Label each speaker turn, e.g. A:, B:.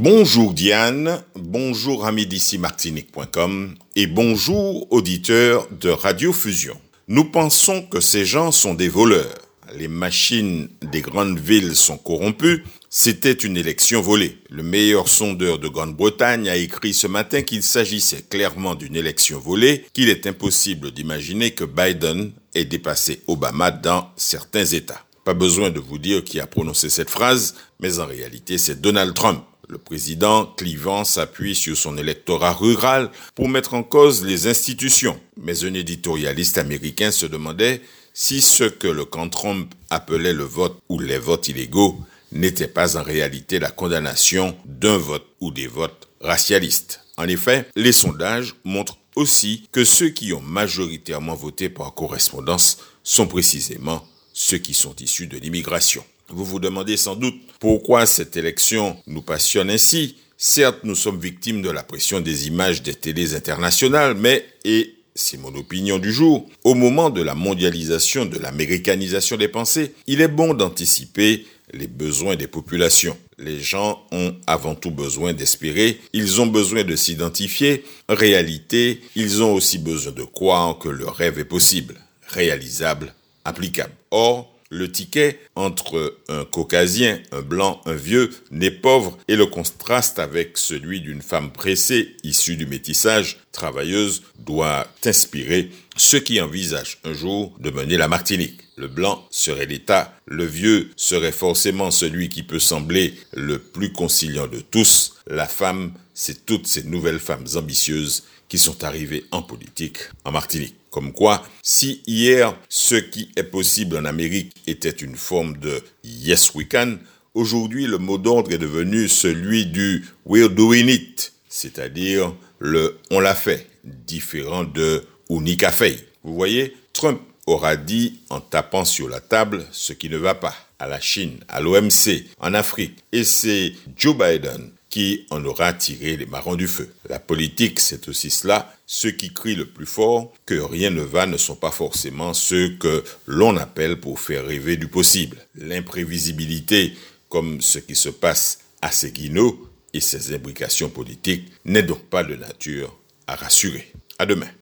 A: Bonjour Diane, bonjour amis d'ici martinique.com et bonjour auditeurs de Radio Fusion. Nous pensons que ces gens sont des voleurs. Les machines des grandes villes sont corrompues. C'était une élection volée. Le meilleur sondeur de Grande-Bretagne a écrit ce matin qu'il s'agissait clairement d'une élection volée, qu'il est impossible d'imaginer que Biden ait dépassé Obama dans certains États. Pas besoin de vous dire qui a prononcé cette phrase, mais en réalité c'est Donald Trump. Le président clivant s'appuie sur son électorat rural pour mettre en cause les institutions. Mais un éditorialiste américain se demandait si ce que le camp Trump appelait le vote ou les votes illégaux n'était pas en réalité la condamnation d'un vote ou des votes racialistes. En effet, les sondages montrent aussi que ceux qui ont majoritairement voté par correspondance sont précisément ceux qui sont issus de l'immigration. Vous vous demandez sans doute pourquoi cette élection nous passionne ainsi. Certes, nous sommes victimes de la pression des images des télés internationales, mais, et c'est mon opinion du jour, au moment de la mondialisation, de l'américanisation des pensées, il est bon d'anticiper les besoins des populations. Les gens ont avant tout besoin d'espérer, ils ont besoin de s'identifier. En réalité, ils ont aussi besoin de croire que leur rêve est possible, réalisable, applicable. Or, le ticket entre un caucasien, un blanc, un vieux, né pauvre et le contraste avec celui d'une femme pressée issue du métissage, travailleuse, doit inspirer ceux qui envisagent un jour de mener la Martinique. Le blanc serait l'État, le vieux serait forcément celui qui peut sembler le plus conciliant de tous, la femme, c'est toutes ces nouvelles femmes ambitieuses qui sont arrivées en politique en Martinique. Comme quoi, si hier, ce qui est possible en Amérique était une forme de yes we can, aujourd'hui le mot d'ordre est devenu celui du we're doing it, c'est-à-dire le on l'a fait, différent de unica fait. Vous voyez, Trump aura dit en tapant sur la table ce qui ne va pas à la Chine, à l'OMC, en Afrique. Et c'est Joe Biden qui en aura tiré les marrons du feu. La politique, c'est aussi cela. Ceux qui crient le plus fort que rien ne va ne sont pas forcément ceux que l'on appelle pour faire rêver du possible. L'imprévisibilité, comme ce qui se passe à Seguino et ses imbrications politiques, n'est donc pas de nature à rassurer. À demain.